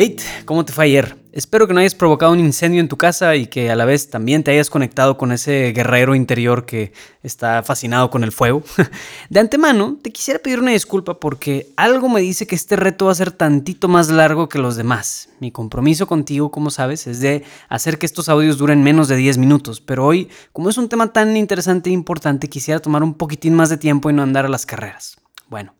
Hey, ¿cómo te fue ayer? Espero que no hayas provocado un incendio en tu casa y que a la vez también te hayas conectado con ese guerrero interior que está fascinado con el fuego. De antemano, te quisiera pedir una disculpa porque algo me dice que este reto va a ser tantito más largo que los demás. Mi compromiso contigo, como sabes, es de hacer que estos audios duren menos de 10 minutos, pero hoy, como es un tema tan interesante e importante, quisiera tomar un poquitín más de tiempo y no andar a las carreras. Bueno.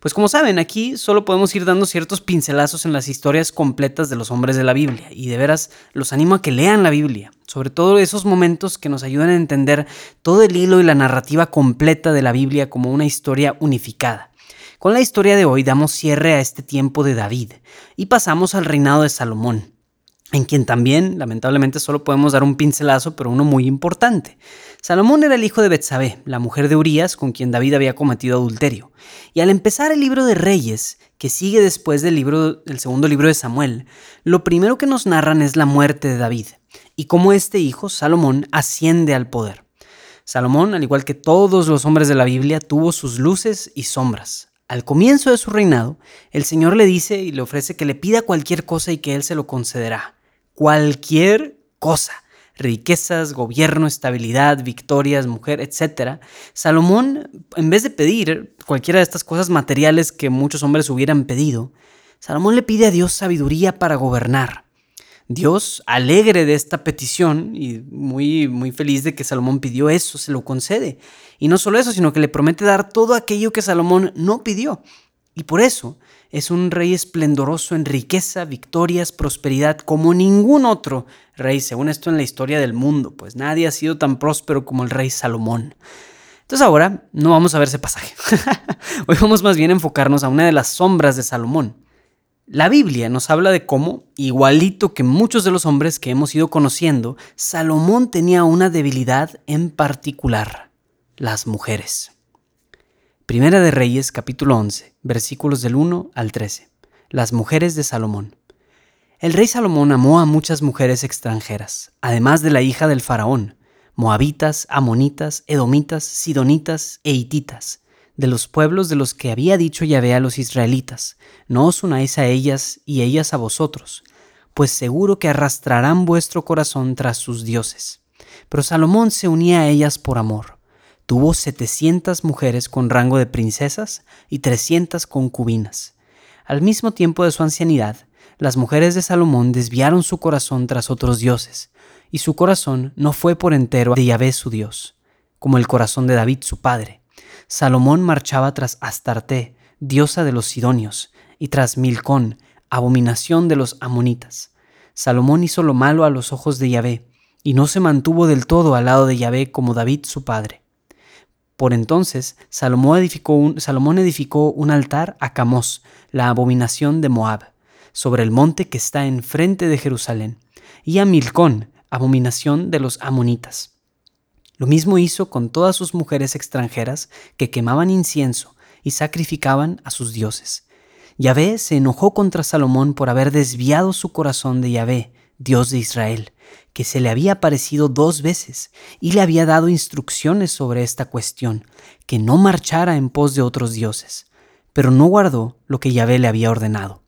Pues como saben, aquí solo podemos ir dando ciertos pincelazos en las historias completas de los hombres de la Biblia y de veras los animo a que lean la Biblia, sobre todo esos momentos que nos ayudan a entender todo el hilo y la narrativa completa de la Biblia como una historia unificada. Con la historia de hoy damos cierre a este tiempo de David y pasamos al reinado de Salomón en quien también, lamentablemente, solo podemos dar un pincelazo, pero uno muy importante. Salomón era el hijo de Betsabé, la mujer de Urías, con quien David había cometido adulterio. Y al empezar el libro de Reyes, que sigue después del, libro, del segundo libro de Samuel, lo primero que nos narran es la muerte de David y cómo este hijo, Salomón, asciende al poder. Salomón, al igual que todos los hombres de la Biblia, tuvo sus luces y sombras. Al comienzo de su reinado, el Señor le dice y le ofrece que le pida cualquier cosa y que Él se lo concederá cualquier cosa, riquezas, gobierno, estabilidad, victorias, mujer, etc. Salomón, en vez de pedir cualquiera de estas cosas materiales que muchos hombres hubieran pedido, Salomón le pide a Dios sabiduría para gobernar. Dios, alegre de esta petición y muy, muy feliz de que Salomón pidió eso, se lo concede. Y no solo eso, sino que le promete dar todo aquello que Salomón no pidió. Y por eso es un rey esplendoroso en riqueza, victorias, prosperidad, como ningún otro rey, según esto en la historia del mundo, pues nadie ha sido tan próspero como el rey Salomón. Entonces ahora no vamos a ver ese pasaje. Hoy vamos más bien a enfocarnos a una de las sombras de Salomón. La Biblia nos habla de cómo, igualito que muchos de los hombres que hemos ido conociendo, Salomón tenía una debilidad en particular, las mujeres. Primera de Reyes capítulo 11, versículos del 1 al 13. Las mujeres de Salomón. El rey Salomón amó a muchas mujeres extranjeras, además de la hija del faraón, moabitas, amonitas, edomitas, sidonitas e hititas, de los pueblos de los que había dicho Yahvé a los israelitas, no os unáis a ellas y ellas a vosotros, pues seguro que arrastrarán vuestro corazón tras sus dioses. Pero Salomón se unía a ellas por amor Tuvo 700 mujeres con rango de princesas y 300 concubinas. Al mismo tiempo de su ancianidad, las mujeres de Salomón desviaron su corazón tras otros dioses, y su corazón no fue por entero de Yahvé su Dios, como el corazón de David su padre. Salomón marchaba tras Astarte, diosa de los Sidonios, y tras Milcón, abominación de los amonitas. Salomón hizo lo malo a los ojos de Yahvé, y no se mantuvo del todo al lado de Yahvé como David su padre. Por entonces Salomón edificó, un, Salomón edificó un altar a Camos, la abominación de Moab, sobre el monte que está enfrente de Jerusalén, y a Milcón, abominación de los amonitas. Lo mismo hizo con todas sus mujeres extranjeras que quemaban incienso y sacrificaban a sus dioses. Yahvé se enojó contra Salomón por haber desviado su corazón de Yahvé, Dios de Israel, que se le había aparecido dos veces y le había dado instrucciones sobre esta cuestión, que no marchara en pos de otros dioses, pero no guardó lo que Yahvé le había ordenado.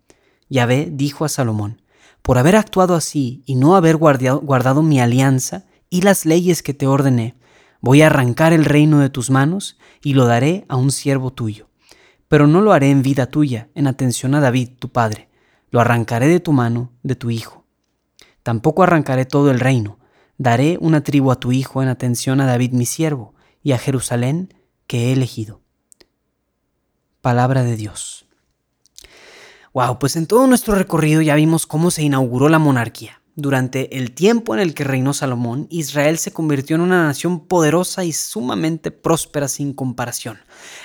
Yahvé dijo a Salomón, por haber actuado así y no haber guardado, mi alianza y las leyes que te ordené, voy a arrancar el reino de tus manos y lo daré a un siervo tuyo. Pero no lo haré en vida tuya, en atención a David, tu padre, lo arrancaré de tu mano, de tu hijo Tampoco arrancaré todo el reino. Daré una tribu a tu hijo en atención a David mi siervo y a Jerusalén que he elegido. Palabra de Dios. Wow, pues en todo nuestro recorrido ya vimos cómo se inauguró la monarquía. Durante el tiempo en el que reinó Salomón, Israel se convirtió en una nación poderosa y sumamente próspera sin comparación.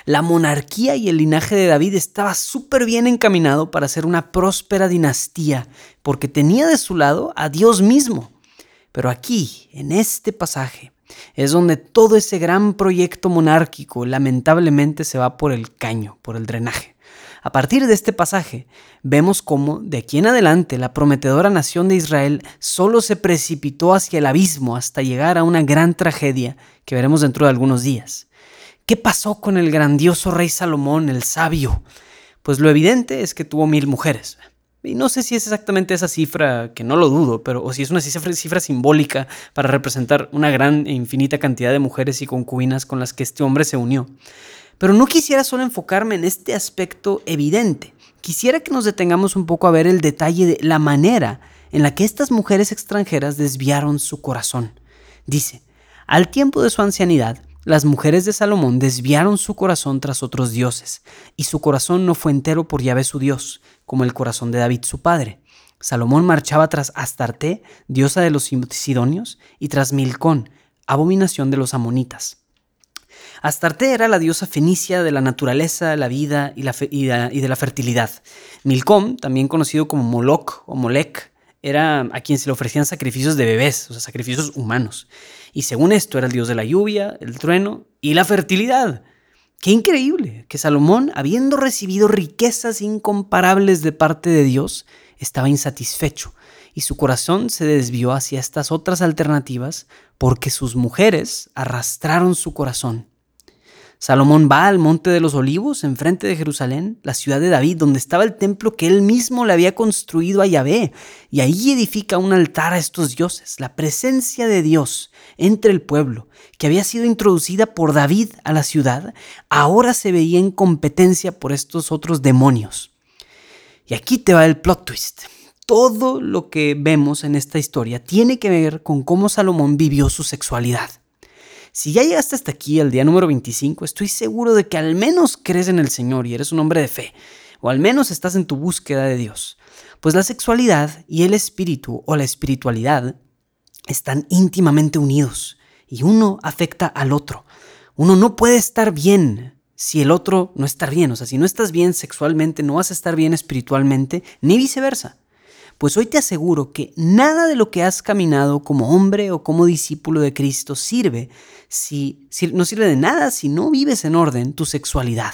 La monarquía y el linaje de David estaba súper bien encaminado para ser una próspera dinastía, porque tenía de su lado a Dios mismo. Pero aquí, en este pasaje, es donde todo ese gran proyecto monárquico lamentablemente se va por el caño, por el drenaje. A partir de este pasaje, vemos cómo de aquí en adelante la prometedora nación de Israel solo se precipitó hacia el abismo hasta llegar a una gran tragedia que veremos dentro de algunos días. ¿Qué pasó con el grandioso rey Salomón, el sabio? Pues lo evidente es que tuvo mil mujeres. Y no sé si es exactamente esa cifra, que no lo dudo, pero o si es una cifra, cifra, simbólica para representar una gran e infinita cantidad de mujeres y concubinas con las que este hombre se unió. Pero no quisiera solo enfocarme en este aspecto evidente. Quisiera que nos detengamos un poco a ver el detalle de la manera en la que estas mujeres extranjeras desviaron su corazón. Dice, al tiempo de su ancianidad, las mujeres de Salomón desviaron su corazón tras otros dioses, y su corazón no fue entero por Yahvé su Dios, como el corazón de David su padre. Salomón marchaba tras Astarte, diosa de los sidonios, y tras Milcón, abominación de los amonitas. Astarte era la diosa fenicia de la naturaleza, la vida y, de la fertilidad. Milcom, también conocido como Moloch o Molec, era a quien se le ofrecían sacrificios de bebés, o sea, sacrificios humanos. Y según esto era el dios de la lluvia, el trueno y la fertilidad. Qué increíble que Salomón, habiendo recibido riquezas incomparables de parte de Dios, estaba insatisfecho y su corazón se desvió hacia estas otras alternativas porque sus mujeres arrastraron su corazón Salomón va al Monte de los Olivos, enfrente de Jerusalén, la ciudad de David, donde estaba el templo que él mismo le había construido a Yahvé, y ahí edifica un altar a estos dioses, la presencia de Dios entre el pueblo, que había sido introducida por David a la ciudad, ahora se veía en competencia por estos otros demonios. Y aquí te va el plot twist. Todo lo que vemos en esta historia tiene que ver con cómo Salomón vivió su sexualidad. Si ya llegaste hasta aquí, al día número 25, estoy seguro de que al menos crees en el Señor y eres un hombre de fe, o al menos estás en tu búsqueda de Dios. Pues la sexualidad y el espíritu o la espiritualidad están íntimamente unidos y uno afecta al otro. Uno no puede estar bien si el otro no está bien. O sea, si no estás bien sexualmente, no vas a estar bien espiritualmente, ni viceversa. Pues hoy te aseguro que nada de lo que has caminado como hombre o como discípulo de Cristo sirve si, no sirve de nada si no vives en orden tu sexualidad.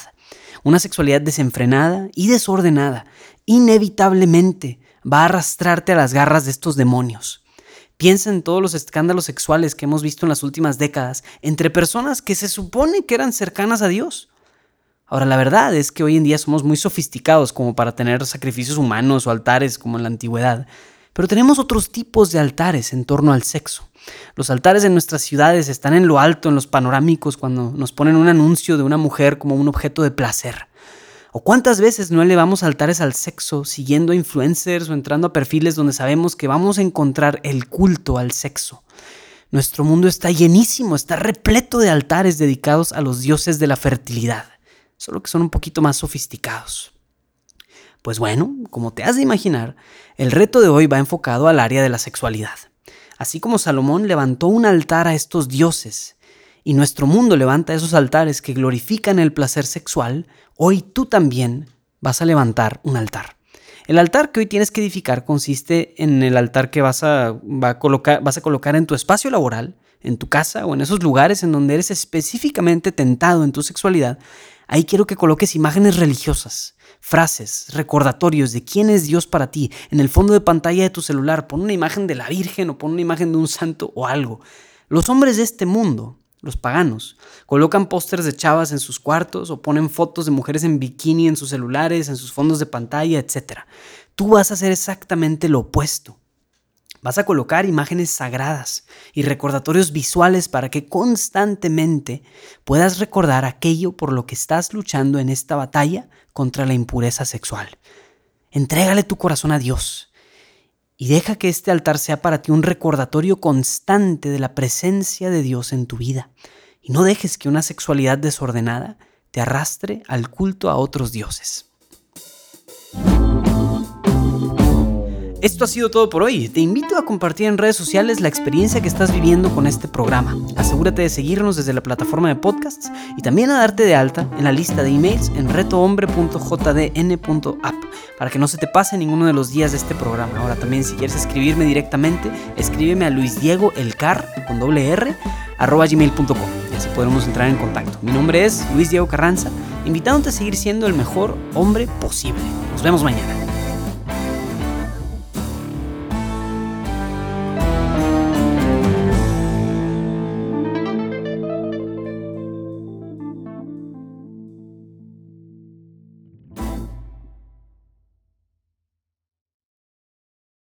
Una sexualidad desenfrenada y desordenada inevitablemente va a arrastrarte a las garras de estos demonios. Piensa en todos los escándalos sexuales que hemos visto en las últimas décadas entre personas que se supone que eran cercanas a Dios. Ahora, la verdad es que hoy en día somos muy sofisticados como para tener sacrificios humanos o altares como en la antigüedad, pero tenemos otros tipos de altares en torno al sexo. Los altares de nuestras ciudades están en lo alto, en los panorámicos, cuando nos ponen un anuncio de una mujer como un objeto de placer. ¿O cuántas veces no elevamos altares al sexo siguiendo influencers o entrando a perfiles donde sabemos que vamos a encontrar el culto al sexo? Nuestro mundo está llenísimo, está repleto de altares dedicados a los dioses de la fertilidad solo que son un poquito más sofisticados. Pues bueno, como te has de imaginar, el reto de hoy va enfocado al área de la sexualidad. Así como Salomón levantó un altar a estos dioses, y nuestro mundo levanta esos altares que glorifican el placer sexual, hoy tú también vas a levantar un altar. El altar que hoy tienes que edificar consiste en el altar que vas a, colocar, vas a colocar en tu espacio laboral, en tu casa o en esos lugares en donde eres específicamente tentado en tu sexualidad Ahí quiero que coloques imágenes religiosas, frases, recordatorios de quién es Dios para ti. En el fondo de pantalla de tu celular, pon una imagen de la Virgen o pon una imagen de un santo o algo. Los hombres de este mundo, los paganos, colocan pósters de chavas en sus cuartos o ponen fotos de mujeres en bikini en sus celulares, en sus fondos de pantalla, etc. Tú vas a hacer exactamente lo opuesto. Vas a colocar imágenes sagradas y recordatorios visuales para que constantemente puedas recordar aquello por lo que estás luchando en esta batalla contra la impureza sexual. Entrégale tu corazón a Dios y deja que este altar sea para ti un recordatorio constante de la presencia de Dios en tu vida. Y no dejes que una sexualidad desordenada te arrastre al culto a otros dioses. Esto ha sido todo por hoy. Te invito a compartir en redes sociales la experiencia que estás viviendo con este programa. Asegúrate de seguirnos desde la plataforma de podcasts y también a darte de alta en la lista de emails en retohombre.jdn.app para que no se te pase ninguno de los días de este programa. Ahora también si quieres escribirme directamente, escríbeme a luisdiegoelcar con doble r arroba gmail.com y así podremos entrar en contacto. Mi nombre es Luis Diego Carranza, invitándote a seguir siendo el mejor hombre posible. Nos vemos mañana.